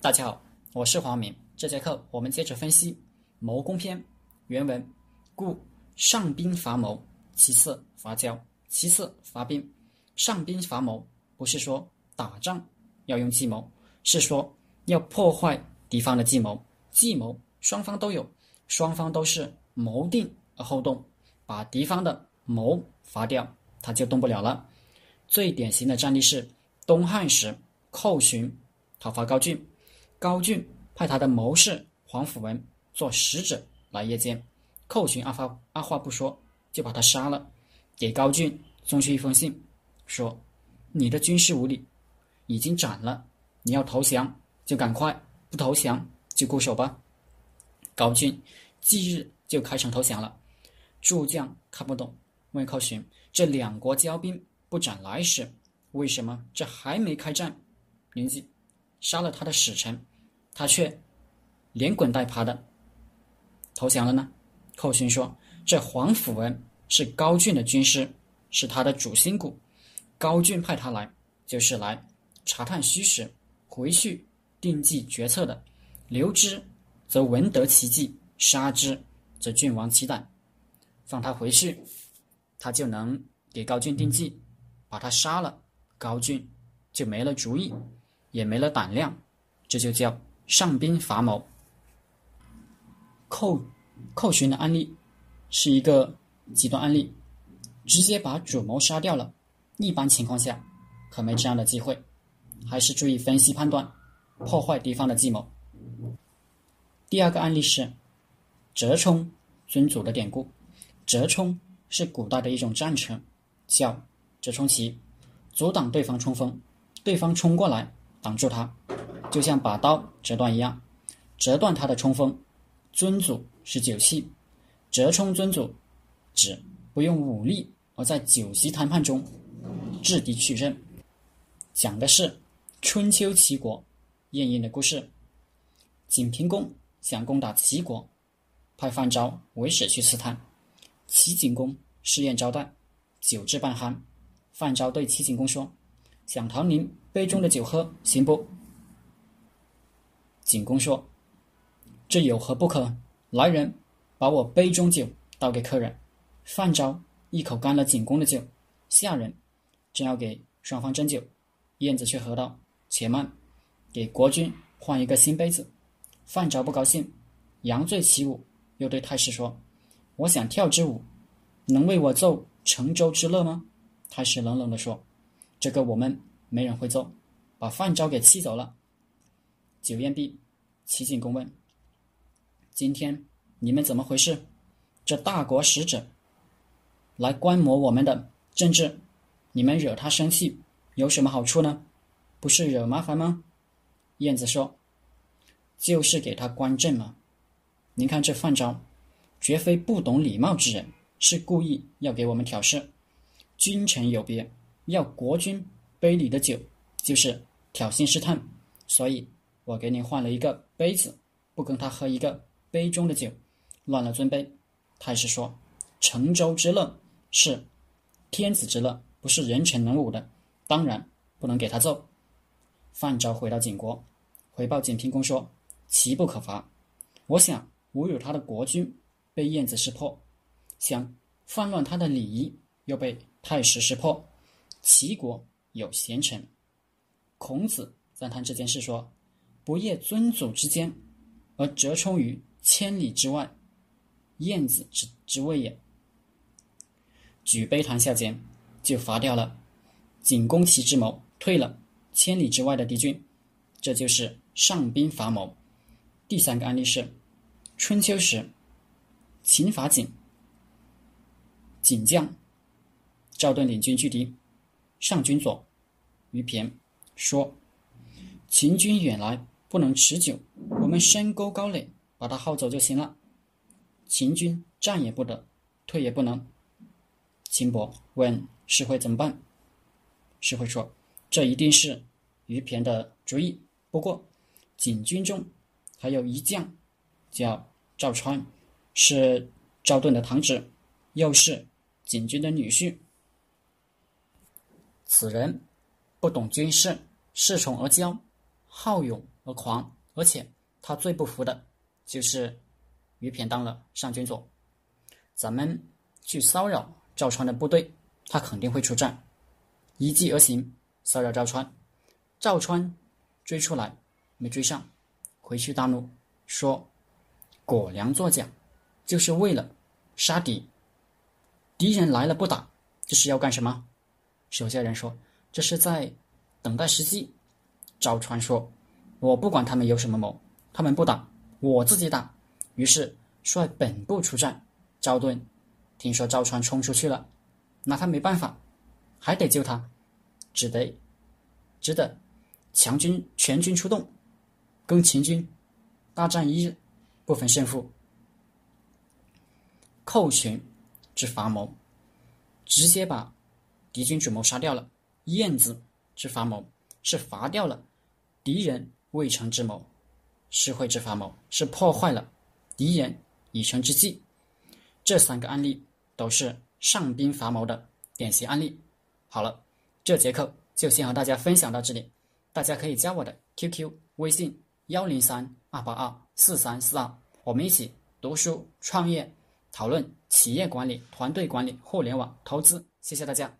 大家好，我是黄明。这节课我们接着分析《谋攻篇》原文。故上兵伐谋，其次伐交，其次伐兵。上兵伐谋，不是说打仗要用计谋，是说要破坏敌方的计谋。计谋双方都有，双方都是谋定而后动，把敌方的谋伐掉，他就动不了了。最典型的战例是东汉时寇寻讨伐高峻。高俊派他的谋士黄甫文做使者来谒见，寇寻二话二话不说就把他杀了，给高俊送去一封信，说：“你的军事无力已经斩了，你要投降就赶快，不投降就固守吧。”高俊即日就开城投降了。诸将看不懂，问寇寻：“这两国交兵不斩来使，为什么这还没开战，您就杀了他的使臣？”他却连滚带爬的投降了呢。寇勋说：“这黄甫文是高峻的军师，是他的主心骨。高峻派他来，就是来查探虚实，回去定计决策的。留之则闻得其计，杀之则郡王期待。放他回去，他就能给高峻定计，把他杀了，高峻就没了主意，也没了胆量。这就叫。”上兵伐谋，寇寇寻的案例是一个极端案例，直接把主谋杀掉了。一般情况下，可没这样的机会，还是注意分析判断，破坏敌方的计谋。第二个案例是折冲尊祖的典故。折冲是古代的一种战车，叫折冲旗，阻挡对方冲锋，对方冲过来挡住他。就像把刀折断一样，折断他的冲锋。尊祖是酒器，折冲尊祖指不用武力而在酒席谈判中制敌取胜。讲的是春秋齐国晏婴的故事。景平公想攻打齐国，派范昭为使去刺探。齐景公设宴招待，酒至半酣。范昭对齐景公说：“想讨您杯中的酒喝，行不？”景公说：“这有何不可？来人，把我杯中酒倒给客人。”范昭一口干了景公的酒，下人正要给双方斟酒，燕子却喝道：“且慢，给国君换一个新杯子。”范昭不高兴，扬醉起舞，又对太师说：“我想跳支舞，能为我奏乘舟之乐吗？”太师冷冷地说：“这个我们没人会奏。”把范昭给气走了。酒宴毕，齐景公问：“今天你们怎么回事？这大国使者来观摩我们的政治，你们惹他生气有什么好处呢？不是惹麻烦吗？”燕子说：“就是给他观政嘛。您看这范昭，绝非不懂礼貌之人，是故意要给我们挑事。君臣有别，要国君杯里的酒，就是挑衅试探，所以。”我给你换了一个杯子，不跟他喝一个杯中的酒，乱了尊卑。太师说：“乘舟之乐是天子之乐，不是人臣能武的，当然不能给他奏。”范昭回到景国，回报景平公说：“其不可伐。我想侮辱他的国君，被晏子识破；想犯乱他的礼仪，又被太师识破。齐国有贤臣，孔子赞叹这件事说。”不夜尊祖之间，而折冲于千里之外，晏子之之谓也。举杯谈笑间，就伐掉了景公齐之谋，退了千里之外的敌军，这就是上兵伐谋。第三个案例是春秋时秦伐景，景将赵盾领军拒敌，上军左于骈说：“秦军远来。”不能持久，我们深沟高垒，把他耗走就行了。秦军战也不得，退也不能。秦伯问石会怎么办？石会说：“这一定是于骈的主意。不过，景军中还有一将，叫赵川，是赵盾的堂侄，又是景军的女婿。此人不懂军事，恃宠而骄，好勇。”而狂，而且他最不服的就是于偏当了上军佐。咱们去骚扰赵川的部队，他肯定会出战，依计而行，骚扰赵川。赵川追出来没追上，回去大怒，说：“果粮作假，就是为了杀敌。敌人来了不打，这是要干什么？”手下人说：“这是在等待时机。”赵川说：“我不管他们有什么谋，他们不打，我自己打。”于是率本部出战。赵盾听说赵川冲出去了，拿他没办法，还得救他，只得只得强军全军出动，跟秦军大战一日，不分胜负。寇寻之伐谋，直接把敌军主谋杀掉了；燕子之伐谋，是伐掉了。敌人未成之谋，施惠之伐谋是破坏了敌人已成之计。这三个案例都是上兵伐谋的典型案例。好了，这节课就先和大家分享到这里。大家可以加我的 QQ 微信幺零三二八二四三四二，我们一起读书、创业、讨论企业管理、团队管理、互联网投资。谢谢大家。